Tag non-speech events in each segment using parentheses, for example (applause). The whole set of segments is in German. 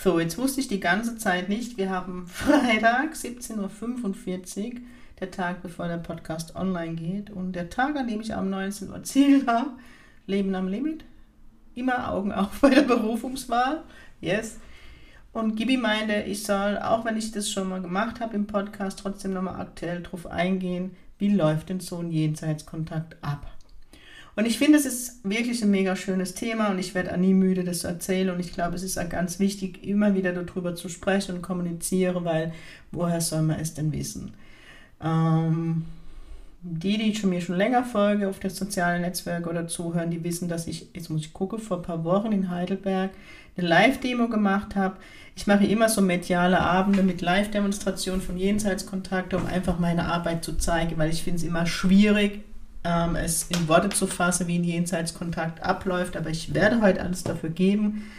So, jetzt wusste ich die ganze Zeit nicht, wir haben (laughs) Freitag 17.45 Uhr, der Tag bevor der Podcast online geht und der Tag, an dem ich am 19 Uhr Ziel habe, Leben am Limit, immer Augen auf bei der Berufungswahl. Yes. Und Gibi meinte, ich soll, auch wenn ich das schon mal gemacht habe im Podcast, trotzdem nochmal aktuell drauf eingehen, wie läuft denn so ein Jenseitskontakt ab? Und ich finde, es ist wirklich ein mega schönes Thema und ich werde nie müde, das zu erzählen. Und ich glaube, es ist auch ganz wichtig, immer wieder darüber zu sprechen und kommunizieren, weil woher soll man es denn wissen? Ähm, die, die schon mir schon länger folgen auf der sozialen Netzwerke oder zuhören, die wissen, dass ich, jetzt muss ich gucken, vor ein paar Wochen in Heidelberg eine Live-Demo gemacht habe. Ich mache immer so mediale Abende mit Live-Demonstrationen von Jenseitskontakte, um einfach meine Arbeit zu zeigen, weil ich finde es immer schwierig, ähm, es in Worte zu fassen, wie ein Jenseitskontakt abläuft, aber ich werde heute alles dafür geben.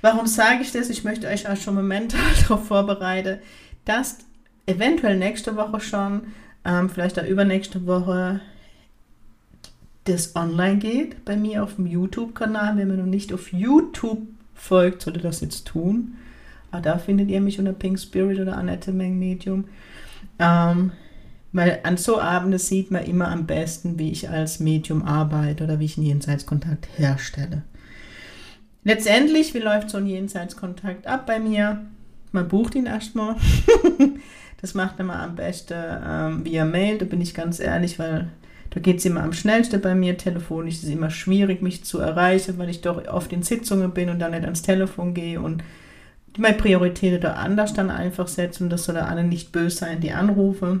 Warum sage ich das? Ich möchte euch auch schon mental (laughs) darauf vorbereiten, dass eventuell nächste Woche schon ähm, vielleicht auch übernächste Woche das online geht bei mir auf dem YouTube-Kanal. Wenn man noch nicht auf YouTube folgt, sollte das jetzt tun. Aber da findet ihr mich unter Pink Spirit oder Annette Meng Medium. Ähm, weil an so Abenden sieht man immer am besten, wie ich als Medium arbeite oder wie ich einen Jenseitskontakt herstelle. Letztendlich, wie läuft so ein Jenseitskontakt ab bei mir? Man bucht ihn erstmal. (laughs) Das macht man am besten ähm, via Mail, da bin ich ganz ehrlich, weil da geht es immer am schnellsten bei mir. Telefonisch ist es immer schwierig, mich zu erreichen, weil ich doch oft in Sitzungen bin und dann nicht ans Telefon gehe und meine Prioritäten da anders dann einfach setzen. Und das soll da alle nicht böse sein, die Anrufe.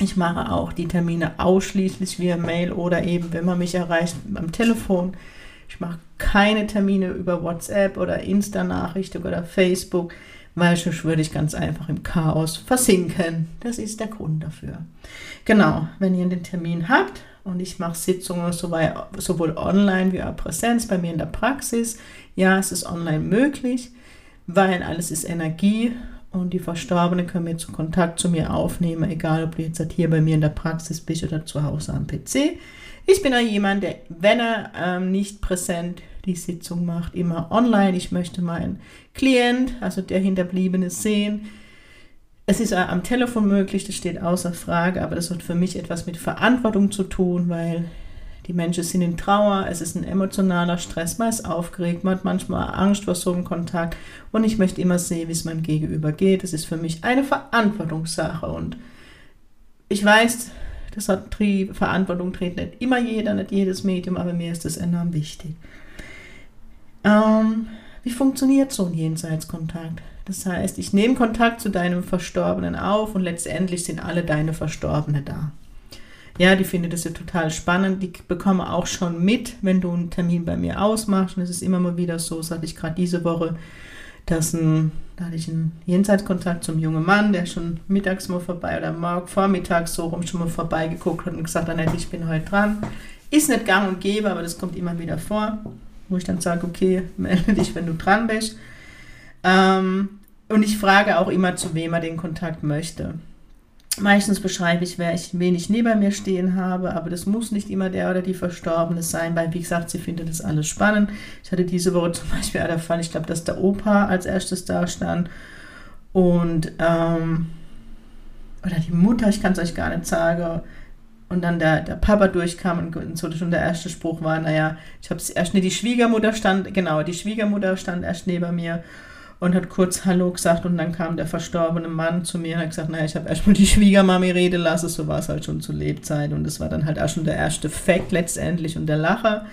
Ich mache auch die Termine ausschließlich via Mail oder eben, wenn man mich erreicht, am Telefon. Ich mache keine Termine über WhatsApp oder Insta-Nachrichten oder Facebook weil sonst würde ich ganz einfach im Chaos versinken. Das ist der Grund dafür. Genau, wenn ihr den Termin habt und ich mache Sitzungen sowohl online wie auch Präsenz bei mir in der Praxis, ja, es ist online möglich, weil alles ist Energie und die Verstorbenen können mir zu Kontakt zu mir aufnehmen, egal ob du jetzt hier bei mir in der Praxis bist oder zu Hause am PC. Ich bin auch jemand, der, wenn er ähm, nicht präsent die Sitzung macht, immer online. Ich möchte meinen Klient, also der Hinterbliebene, sehen. Es ist am Telefon möglich, das steht außer Frage, aber das hat für mich etwas mit Verantwortung zu tun, weil die Menschen sind in Trauer, es ist ein emotionaler Stress, man ist aufgeregt, man hat manchmal Angst vor so einem Kontakt und ich möchte immer sehen, wie es meinem Gegenüber geht. Das ist für mich eine Verantwortungssache und ich weiß, das hat Verantwortung trägt nicht immer jeder, nicht jedes Medium, aber mir ist das enorm wichtig. Ähm, wie funktioniert so ein Jenseitskontakt? Das heißt, ich nehme Kontakt zu deinem Verstorbenen auf und letztendlich sind alle deine Verstorbene da. Ja, die finde das ja total spannend. Die bekomme auch schon mit, wenn du einen Termin bei mir ausmachst. Und es ist immer mal wieder so, das hatte ich gerade diese Woche, dass ein, da hatte ich einen Jenseitskontakt zum jungen Mann, der schon mittags mal vorbei oder morgen vormittags so rum schon mal vorbeigeguckt hat und gesagt hat, ich bin heute dran. Ist nicht gang und gäbe, aber das kommt immer wieder vor wo ich dann sage, okay, (laughs) melde dich, wenn du dran bist. Ähm, und ich frage auch immer, zu wem er den Kontakt möchte. Meistens beschreibe ich, wer ich, wen ich neben mir stehen habe, aber das muss nicht immer der oder die Verstorbene sein, weil, wie gesagt, sie findet das alles spannend. Ich hatte diese Woche zum Beispiel der Fall, ich glaube, dass der Opa als erstes da stand und, ähm, oder die Mutter, ich kann es euch gar nicht sagen, und dann der, der Papa durchkam und so schon der erste Spruch war, naja, ich habe es erst, nee, die Schwiegermutter stand, genau, die Schwiegermutter stand erst neben mir und hat kurz Hallo gesagt und dann kam der verstorbene Mann zu mir und hat gesagt, naja, ich habe erstmal die (laughs) Schwiegermami reden lassen, so war es halt schon zur Lebzeit und das war dann halt auch schon der erste Fakt letztendlich und der Lacher.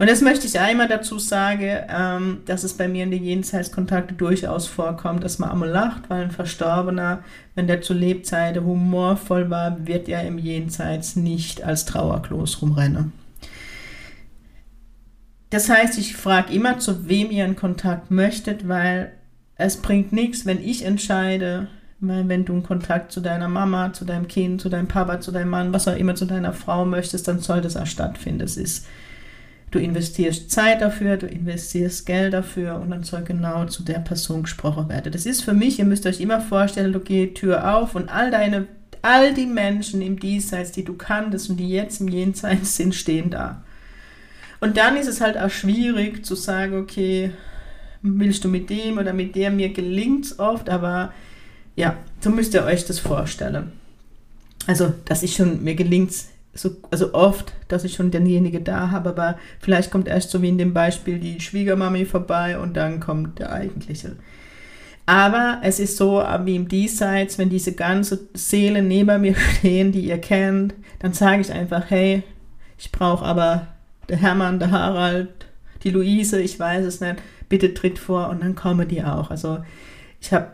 Und das möchte ich einmal dazu sagen, ähm, dass es bei mir in den Jenseitskontakten durchaus vorkommt, dass man einmal lacht, weil ein Verstorbener, wenn der zu Lebzeiten humorvoll war, wird er im Jenseits nicht als Trauerklos rumrennen. Das heißt, ich frage immer, zu wem ihr einen Kontakt möchtet, weil es bringt nichts, wenn ich entscheide, wenn du einen Kontakt zu deiner Mama, zu deinem Kind, zu deinem Papa, zu deinem Mann, was auch immer, zu deiner Frau möchtest, dann soll das auch stattfinden. Es ist, du investierst Zeit dafür, du investierst Geld dafür und dann soll genau zu der Person gesprochen werden. Das ist für mich, ihr müsst euch immer vorstellen, du gehst Tür auf und all deine, all die Menschen im Diesseits, die du kanntest und die jetzt im Jenseits sind, stehen da. Und dann ist es halt auch schwierig zu sagen, okay, willst du mit dem oder mit der, mir gelingt es oft, aber ja, so müsst ihr euch das vorstellen. Also, dass ich schon, mir gelingt es so, also oft, dass ich schon denjenige da habe, aber vielleicht kommt erst so wie in dem Beispiel die Schwiegermami vorbei und dann kommt der eigentliche. Aber es ist so, wie im Diesseits, wenn diese ganze Seelen neben mir (laughs) stehen, die ihr kennt, dann sage ich einfach, hey, ich brauche aber der Hermann, der Harald, die Luise, ich weiß es nicht, bitte tritt vor und dann kommen die auch. Also ich habe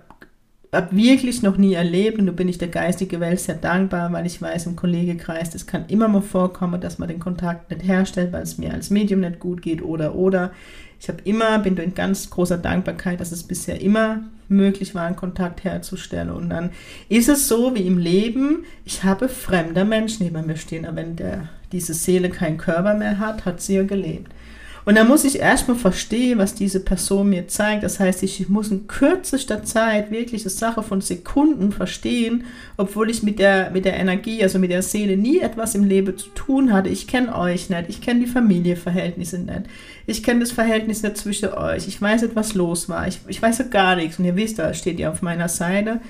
habe wirklich noch nie erlebt und da bin ich der geistigen Welt sehr dankbar, weil ich weiß, im Kollegekreis, das kann immer mal vorkommen, dass man den Kontakt nicht herstellt, weil es mir als Medium nicht gut geht oder oder. Ich habe immer, bin in ganz großer Dankbarkeit, dass es bisher immer möglich war, einen Kontakt herzustellen. Und dann ist es so wie im Leben, ich habe fremder Menschen neben mir stehen, aber wenn der, diese Seele keinen Körper mehr hat, hat sie ja gelebt. Und dann muss ich erstmal verstehen, was diese Person mir zeigt. Das heißt, ich muss in kürzester Zeit wirklich eine Sache von Sekunden verstehen, obwohl ich mit der, mit der Energie, also mit der Seele nie etwas im Leben zu tun hatte. Ich kenne euch nicht, ich kenne die Familienverhältnisse nicht, ich kenne das Verhältnis nicht zwischen euch, ich weiß nicht, was los war, ich, ich weiß ja gar nichts. Und ihr wisst, da steht ihr auf meiner Seite.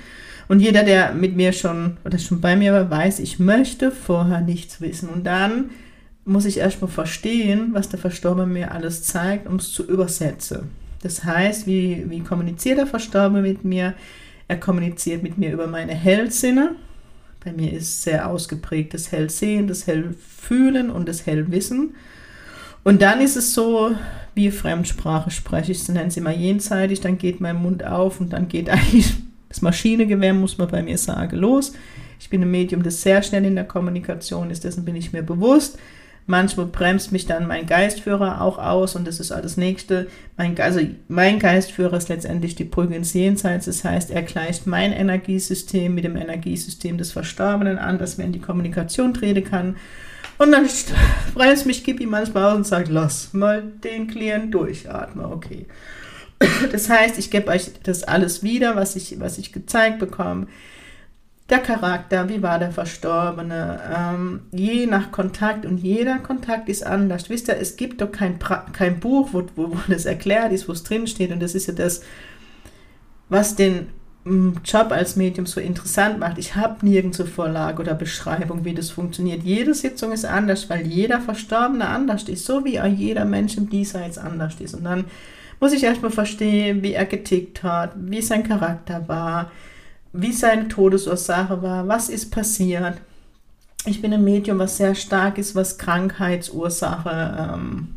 Und jeder, der mit mir schon oder schon bei mir war, weiß, ich möchte vorher nichts wissen. Und dann muss ich erstmal verstehen, was der Verstorbene mir alles zeigt, um es zu übersetzen. Das heißt, wie, wie kommuniziert der Verstorbene mit mir? Er kommuniziert mit mir über meine Hellsinne. Bei mir ist sehr ausgeprägt das Hellsehen, das Hellfühlen und das Hellwissen. Und dann ist es so, wie Fremdsprache spreche ich, nenne es immer jenseitig, dann geht mein Mund auf und dann geht (laughs) eigentlich das Maschinegewehr, muss man bei mir sagen, los. Ich bin ein Medium, das sehr schnell in der Kommunikation ist, dessen bin ich mir bewusst. Manchmal bremst mich dann mein Geistführer auch aus und das ist das Nächste. Mein, also mein Geistführer ist letztendlich die Brücke ins Jenseits. Das heißt, er gleicht mein Energiesystem mit dem Energiesystem des Verstorbenen an, dass wir in die Kommunikation treten kann. Und dann bremst mich Kippi manchmal aus und sagt, lass mal den Klient durchatmen, okay. (laughs) Das heißt, ich gebe euch das alles wieder, was ich, was ich gezeigt bekomme der Charakter, wie war der Verstorbene, ähm, je nach Kontakt und jeder Kontakt ist anders. Wisst ihr, es gibt doch kein, kein Buch, wo, wo, wo das erklärt ist, wo es drinsteht und das ist ja das, was den mm, Job als Medium so interessant macht. Ich habe nirgendwo Vorlage oder Beschreibung, wie das funktioniert. Jede Sitzung ist anders, weil jeder Verstorbene anders ist, so wie auch jeder Mensch im Diesseits anders ist. Und dann muss ich erstmal verstehen, wie er getickt hat, wie sein Charakter war, wie seine Todesursache war, was ist passiert. Ich bin ein Medium, was sehr stark ist, was Krankheitsursache ähm,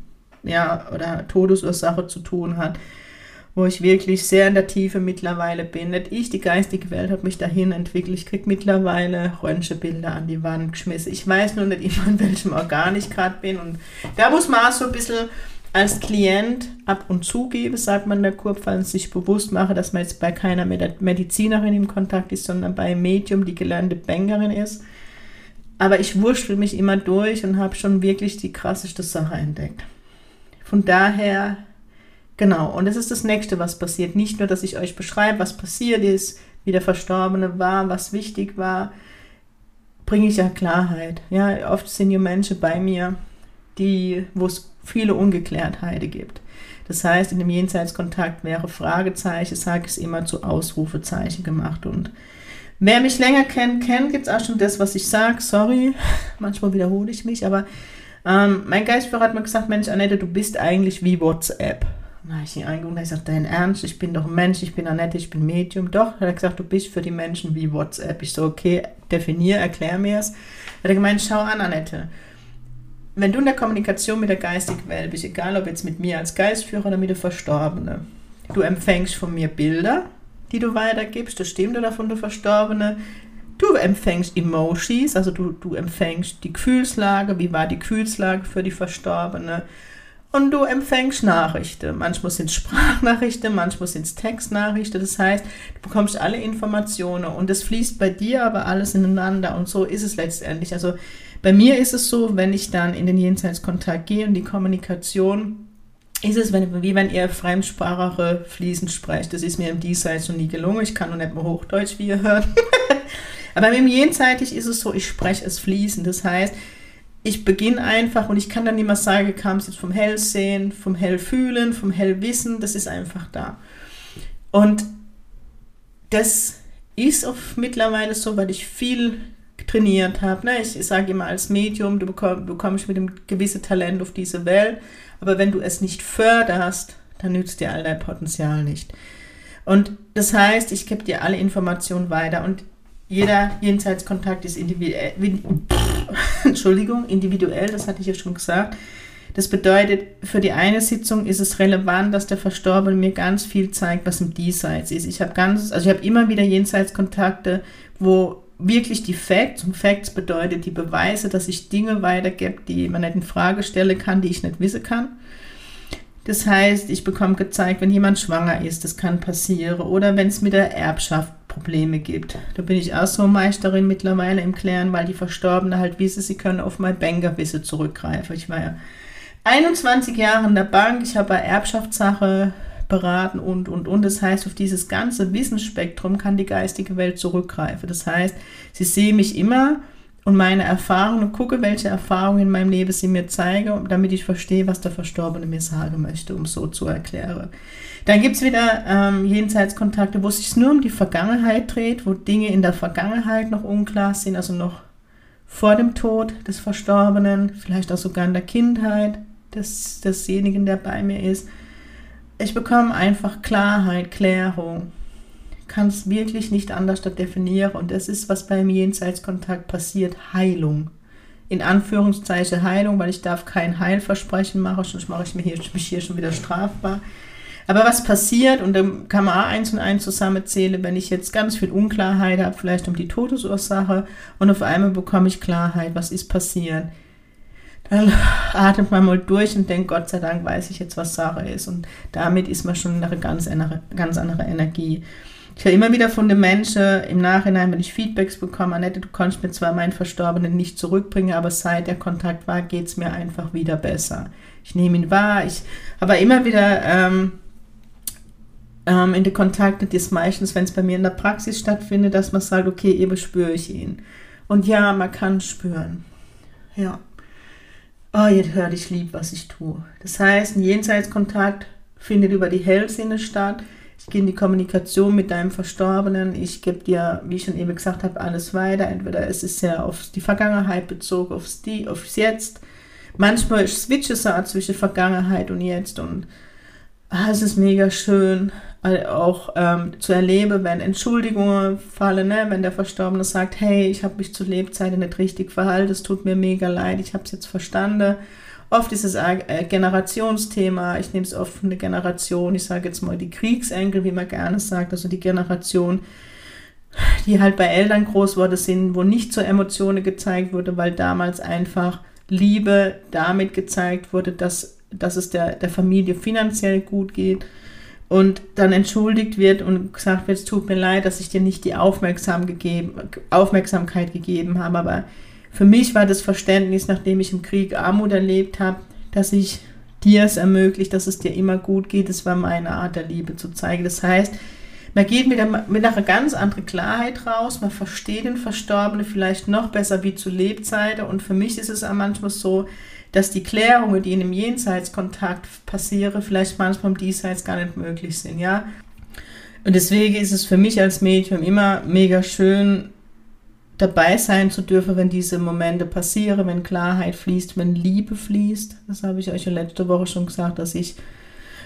ja, oder Todesursache zu tun hat, wo ich wirklich sehr in der Tiefe mittlerweile bin. Nicht ich, die geistige Welt hat mich dahin entwickelt. Ich kriege mittlerweile Röntgenbilder an die Wand geschmissen. Ich weiß nur nicht immer, (laughs) in welchem Organ ich gerade bin. Und da muss man auch so ein bisschen als Klient ab und zu gebe, sagt man der Kurpfalz, sich bewusst mache, dass man jetzt bei keiner Medizinerin im Kontakt ist, sondern bei einem Medium, die gelernte Bankerin ist. Aber ich wurschtel mich immer durch und habe schon wirklich die krasseste Sache entdeckt. Von daher, genau, und das ist das Nächste, was passiert. Nicht nur, dass ich euch beschreibe, was passiert ist, wie der Verstorbene war, was wichtig war, bringe ich ja Klarheit. Ja, oft sind ja Menschen bei mir, die, wo es viele Ungeklärtheiten gibt. Das heißt, in dem Jenseitskontakt wäre Fragezeichen, sage ich es immer zu Ausrufezeichen gemacht. Und wer mich länger kennt, kennt jetzt auch schon das, was ich sage. Sorry, (laughs) manchmal wiederhole ich mich, aber ähm, mein Geistführer hat mir gesagt, Mensch, Annette, du bist eigentlich wie WhatsApp. Na, ich ihn eingegangen, ich sagte, dein Ernst, ich bin doch ein Mensch, ich bin Annette, ich bin Medium. Doch, hat er gesagt, du bist für die Menschen wie WhatsApp. Ich so, okay, definier, erklär mir es. Hat er gemeint, schau an, Annette wenn du in der Kommunikation mit der geistigen Welt bist, egal ob jetzt mit mir als Geistführer oder mit der Verstorbenen, du empfängst von mir Bilder, die du weitergibst, das stimmt oder von der Verstorbenen. Du empfängst Emojis, also du, du empfängst die Gefühlslage, wie war die Gefühlslage für die Verstorbene. und du empfängst Nachrichten. Manchmal sind es Sprachnachrichten, manchmal sind es Textnachrichten. Das heißt, du bekommst alle Informationen und es fließt bei dir aber alles ineinander und so ist es letztendlich. Also bei mir ist es so, wenn ich dann in den Jenseitskontakt gehe und die Kommunikation ist es, wenn, wie wenn ihr Fremdsprache fließend sprecht. Das ist mir im Diesseits noch nie gelungen. Ich kann noch nicht mehr Hochdeutsch, wie ihr hört. (laughs) aber im Jenseitig ist es so, ich spreche es fließend. Das heißt, ich beginne einfach und ich kann dann mehr sagen, kam es jetzt vom Hellsehen, vom Hellfühlen, vom Hellwissen, das ist einfach da. Und das ist auch mittlerweile so, weil ich viel trainiert habe. Ne? Ich, ich sage immer als Medium, du bekomm, bekommst mit einem gewissen Talent auf diese Welt, aber wenn du es nicht förderst, dann nützt dir all dein Potenzial nicht. Und das heißt, ich gebe dir alle Informationen weiter und jeder Jenseitskontakt ist individuell, (laughs) Entschuldigung, individuell, das hatte ich ja schon gesagt. Das bedeutet, für die eine Sitzung ist es relevant, dass der Verstorbene mir ganz viel zeigt, was im Diesseits ist. Ich habe ganz, also ich habe immer wieder Jenseitskontakte, wo wirklich die Facts, und Facts bedeutet die Beweise, dass ich Dinge weitergebe, die man nicht in Frage stellen kann, die ich nicht wissen kann. Das heißt, ich bekomme gezeigt, wenn jemand schwanger ist, das kann passieren. Oder wenn es mit der Erbschaft Probleme gibt. Da bin ich auch so Meisterin mittlerweile im Klären, weil die Verstorbenen halt wissen, sie können auf mein Bankerwissen zurückgreifen. Ich war ja 21 Jahre in der Bank, ich habe bei Erbschaftssache beraten und, und, und. Das heißt, auf dieses ganze Wissensspektrum kann die geistige Welt zurückgreifen. Das heißt, sie sehen mich immer und meine Erfahrungen gucke, welche Erfahrungen in meinem Leben sie mir zeigen, damit ich verstehe, was der Verstorbene mir sagen möchte, um so zu erklären. Dann gibt es wieder ähm, Jenseitskontakte, wo es sich nur um die Vergangenheit dreht, wo Dinge in der Vergangenheit noch unklar sind, also noch vor dem Tod des Verstorbenen, vielleicht auch sogar in der Kindheit des, desjenigen, der bei mir ist. Ich bekomme einfach Klarheit, Klärung kann es wirklich nicht anders definieren. Und das ist, was beim Jenseitskontakt passiert, Heilung. In Anführungszeichen Heilung, weil ich darf kein Heilversprechen machen, sonst mache ich mich hier, mich hier schon wieder strafbar. Aber was passiert, und dann kann man auch eins und eins zusammenzählen, wenn ich jetzt ganz viel Unklarheit habe, vielleicht um die Todesursache, und auf einmal bekomme ich Klarheit, was ist passiert. Dann atmet man mal durch und denkt, Gott sei Dank weiß ich jetzt, was Sache ist. Und damit ist man schon in eine ganz ganz andere Energie. Ich höre immer wieder von den Menschen im Nachhinein, wenn ich Feedbacks bekomme, Annette, du kannst mir zwar meinen Verstorbenen nicht zurückbringen, aber seit der Kontakt war, geht es mir einfach wieder besser. Ich nehme ihn wahr. Ich aber immer wieder ähm, ähm, in die Kontakte, die ist meistens, wenn es bei mir in der Praxis stattfindet, dass man sagt, okay, eben spüre ich ihn. Und ja, man kann spüren. Ja. Oh, jetzt hört ich lieb, was ich tue. Das heißt, ein Jenseitskontakt findet über die Hellsinne statt ich gehe in die Kommunikation mit deinem Verstorbenen, ich gebe dir, wie ich schon eben gesagt habe, alles weiter. Entweder es ist sehr auf die Vergangenheit bezogen, aufs, die, aufs Jetzt. Manchmal switche es auch zwischen Vergangenheit und Jetzt und ah, es ist mega schön, auch ähm, zu erleben, wenn Entschuldigungen fallen, ne? wenn der Verstorbene sagt, hey, ich habe mich zu Lebzeiten nicht richtig verhalten, es tut mir mega leid, ich habe es jetzt verstanden Oft ist es ein Generationsthema. Ich nehme es oft von der Generation, ich sage jetzt mal die Kriegsenkel, wie man gerne sagt, also die Generation, die halt bei Eltern groß wurde, sind, wo nicht so Emotionen gezeigt wurde, weil damals einfach Liebe damit gezeigt wurde, dass, dass es der, der Familie finanziell gut geht und dann entschuldigt wird und gesagt wird, es tut mir leid, dass ich dir nicht die Aufmerksam gegeben, Aufmerksamkeit gegeben habe, aber für mich war das Verständnis, nachdem ich im Krieg Armut erlebt habe, dass ich dir es ermöglicht, dass es dir immer gut geht. Das war meine Art der Liebe zu zeigen. Das heißt, man geht mit, der, mit einer ganz anderen Klarheit raus, man versteht den Verstorbenen vielleicht noch besser wie zu Lebzeiten. Und für mich ist es auch manchmal so, dass die Klärungen, die in einem Jenseitskontakt passieren, vielleicht manchmal im Diesseits gar nicht möglich sind, ja. Und deswegen ist es für mich als Medium immer mega schön, dabei sein zu dürfen, wenn diese Momente passieren, wenn Klarheit fließt, wenn Liebe fließt. Das habe ich euch ja letzte Woche schon gesagt, dass ich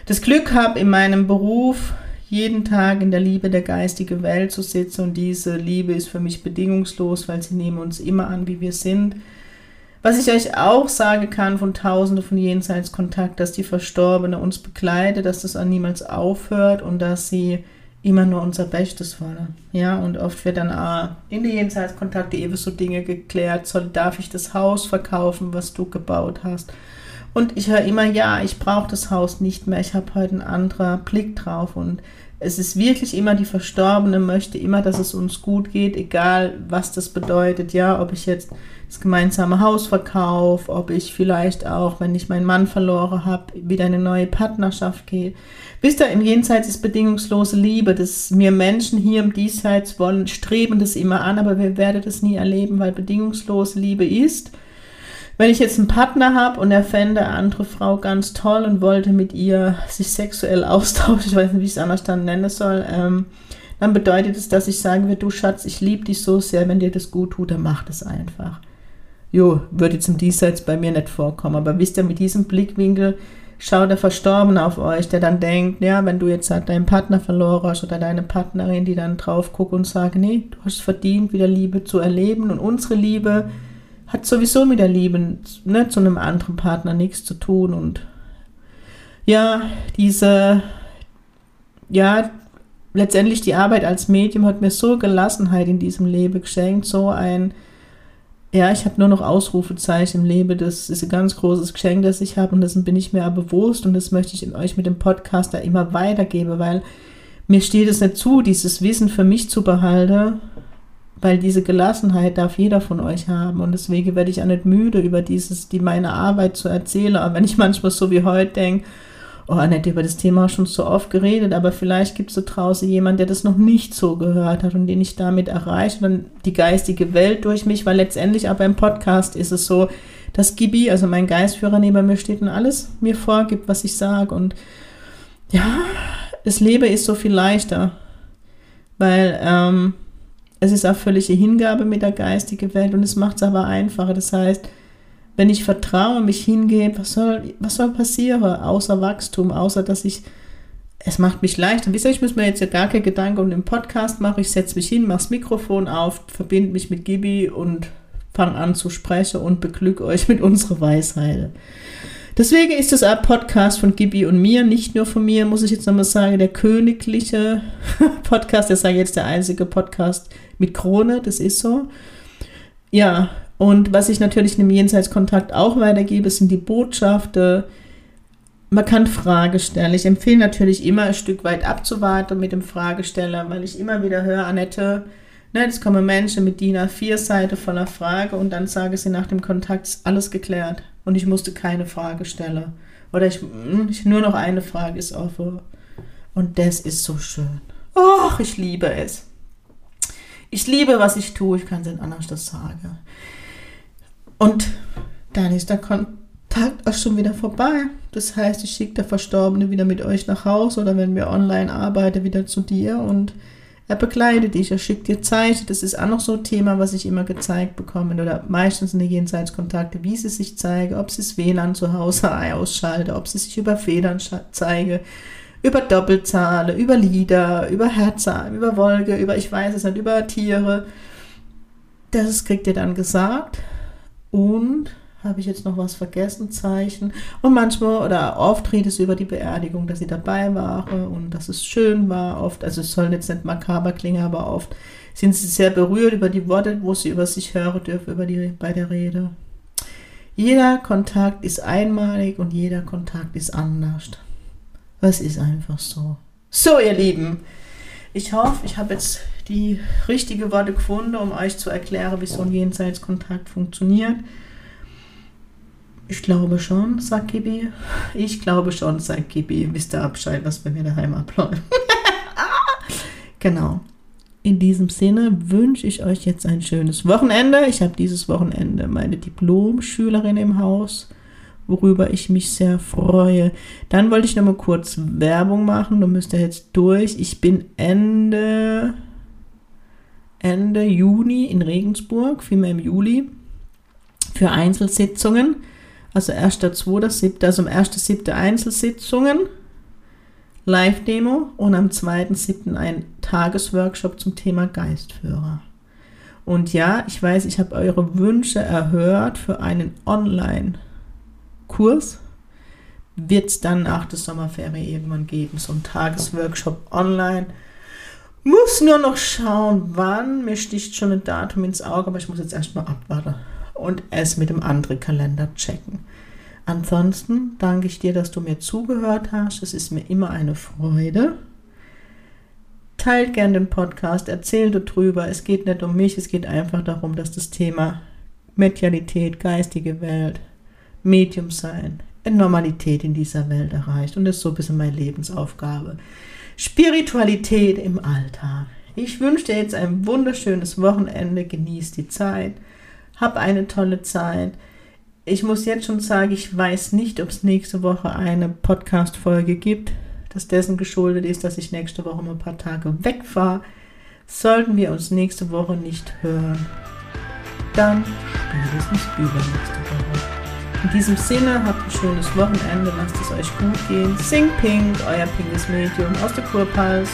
das Glück habe, in meinem Beruf jeden Tag in der Liebe der geistigen Welt zu sitzen und diese Liebe ist für mich bedingungslos, weil sie nehmen uns immer an, wie wir sind. Was ich euch auch sagen kann von Tausenden von Jenseitskontakt, dass die Verstorbene uns begleitet, dass das auch niemals aufhört und dass sie immer nur unser Bestes wollen. Ja, und oft wird dann auch in den Jenseitskontakte eben so Dinge geklärt, soll, darf ich das Haus verkaufen, was du gebaut hast? Und ich höre immer, ja, ich brauche das Haus nicht mehr, ich habe heute einen anderen Blick drauf. Und es ist wirklich immer die Verstorbene möchte immer, dass es uns gut geht, egal was das bedeutet. Ja, ob ich jetzt das gemeinsame Haus verkaufe, ob ich vielleicht auch, wenn ich meinen Mann verloren habe, wieder eine neue Partnerschaft gehe. Wisst ihr, im Jenseits ist bedingungslose Liebe. dass wir Menschen hier im Diesseits wollen, streben das immer an, aber wir werden das nie erleben, weil bedingungslose Liebe ist wenn ich jetzt einen Partner habe und er fände eine andere Frau ganz toll und wollte mit ihr sich sexuell (laughs) austauschen, ich weiß nicht, wie ich es anders dann nennen soll, ähm, dann bedeutet es, dass ich sagen würde, du Schatz, ich liebe dich so sehr, wenn dir das gut tut, dann mach das einfach. Jo, würde jetzt im Diesseits bei mir nicht vorkommen, aber wisst ihr, mit diesem Blickwinkel schaut der Verstorbene auf euch, der dann denkt, ja, wenn du jetzt halt deinen Partner verloren hast oder deine Partnerin, die dann drauf guckt und sagt, nee, du hast verdient, wieder Liebe zu erleben und unsere Liebe, hat sowieso mit der Liebe ne, zu einem anderen Partner nichts zu tun und ja, diese, ja, letztendlich die Arbeit als Medium hat mir so Gelassenheit in diesem Leben geschenkt, so ein, ja, ich habe nur noch Ausrufezeichen im Leben, das ist ein ganz großes Geschenk, das ich habe und dessen bin ich mir bewusst und das möchte ich in euch mit dem Podcast da immer weitergeben, weil mir steht es nicht zu, dieses Wissen für mich zu behalten weil diese Gelassenheit darf jeder von euch haben und deswegen werde ich auch nicht müde, über dieses, die meine Arbeit zu erzählen. Aber wenn ich manchmal so wie heute denke, oh, Annette, über das Thema schon so oft geredet, aber vielleicht gibt es so draußen jemand, der das noch nicht so gehört hat und den ich damit erreiche, dann die geistige Welt durch mich, weil letztendlich aber im Podcast ist es so, dass Gibi, also mein Geistführer neben mir steht und alles mir vorgibt, was ich sage und ja, das Leben ist so viel leichter, weil ähm, es ist auch völlige Hingabe mit der geistigen Welt und es macht es aber einfacher. Das heißt, wenn ich vertraue, mich hingebe, was soll, was soll passieren, außer Wachstum, außer dass ich, es macht mich leichter. Wisst ihr, ich muss mir jetzt ja gar keine Gedanken um den Podcast machen. Ich setze mich hin, mache das Mikrofon auf, verbinde mich mit Gibi und fange an zu sprechen und beglück euch mit unserer Weisheit. Deswegen ist das ein Podcast von Gibi und mir, nicht nur von mir, muss ich jetzt nochmal sagen, der königliche (laughs) Podcast, der sage jetzt der einzige Podcast mit Krone, das ist so. Ja, und was ich natürlich in dem Jenseitskontakt auch weitergebe, sind die Botschaften. Man kann Frage stellen. Ich empfehle natürlich immer ein Stück weit abzuwarten mit dem Fragesteller, weil ich immer wieder höre, Annette, ne, es kommen Menschen mit DIN A4 Seite voller Frage und dann sage sie nach dem Kontakt, ist alles geklärt und ich musste keine Frage stellen. Oder ich, hm, ich nur noch eine Frage ist offen. Und das ist so schön. Och, ich liebe es. Ich liebe, was ich tue. Ich kann es nicht anders das sagen. Und dann ist der Kontakt auch schon wieder vorbei. Das heißt, ich schicke der Verstorbene wieder mit euch nach Hause oder wenn wir online arbeiten, wieder zu dir und er begleitet dich, er schickt dir Zeichen. Das ist auch noch so ein Thema, was ich immer gezeigt bekomme oder meistens in den Jenseitskontakte, wie sie sich zeigen, ob sie das WLAN zu Hause (laughs) ausschalte, ob sie sich über Federn zeige, über Doppelzahlen, über Lieder, über Herzen, über Wolke, über, ich weiß es nicht, über Tiere. Das kriegt ihr dann gesagt. Und habe ich jetzt noch was vergessen? Zeichen. Und manchmal oder oft redet es über die Beerdigung, dass sie dabei waren und dass es schön war. Oft, also es soll jetzt nicht makaber klingen, aber oft sind sie sehr berührt über die Worte, wo sie über sich hören dürfen, über die, bei der Rede. Jeder Kontakt ist einmalig und jeder Kontakt ist anders. Es ist einfach so. So, ihr Lieben, ich hoffe, ich habe jetzt die richtigen Worte gefunden, um euch zu erklären, wie so ein Jenseitskontakt funktioniert. Ich glaube schon, sagt Gibi. Ich glaube schon, sagt Gibi. Wisst ihr Abscheid, was bei mir daheim abläuft. (laughs) genau. In diesem Sinne wünsche ich euch jetzt ein schönes Wochenende. Ich habe dieses Wochenende meine Diplom-Schülerin im Haus worüber ich mich sehr freue. Dann wollte ich noch mal kurz Werbung machen. Du müsst ja jetzt durch. Ich bin Ende, Ende Juni in Regensburg, vielmehr im Juli, für Einzelsitzungen. Also 1.2.7., also am 1.7. Einzelsitzungen, Live-Demo und am 2.7. ein Tagesworkshop zum Thema Geistführer. Und ja, ich weiß, ich habe eure Wünsche erhört für einen Online- Kurs wird es dann nach der Sommerferien irgendwann geben, so ein Tagesworkshop online. Muss nur noch schauen, wann. Mir sticht schon ein Datum ins Auge, aber ich muss jetzt erstmal abwarten und es mit dem anderen Kalender checken. Ansonsten danke ich dir, dass du mir zugehört hast. Es ist mir immer eine Freude. Teilt gern den Podcast, erzählt darüber. Es geht nicht um mich, es geht einfach darum, dass das Thema Medialität, geistige Welt, Medium sein, Normalität in dieser Welt erreicht. Und das ist so ein bisschen meine Lebensaufgabe. Spiritualität im Alltag. Ich wünsche dir jetzt ein wunderschönes Wochenende. Genieß die Zeit. Hab eine tolle Zeit. Ich muss jetzt schon sagen, ich weiß nicht, ob es nächste Woche eine Podcast-Folge gibt das dessen geschuldet ist, dass ich nächste Woche mal ein paar Tage wegfahre. Sollten wir uns nächste Woche nicht hören, dann spätestens übernächste Woche. In diesem Sinne, habt ein schönes Wochenende, lasst es euch gut gehen. Sing Pink, euer pinkes Medium aus der Kurpalst.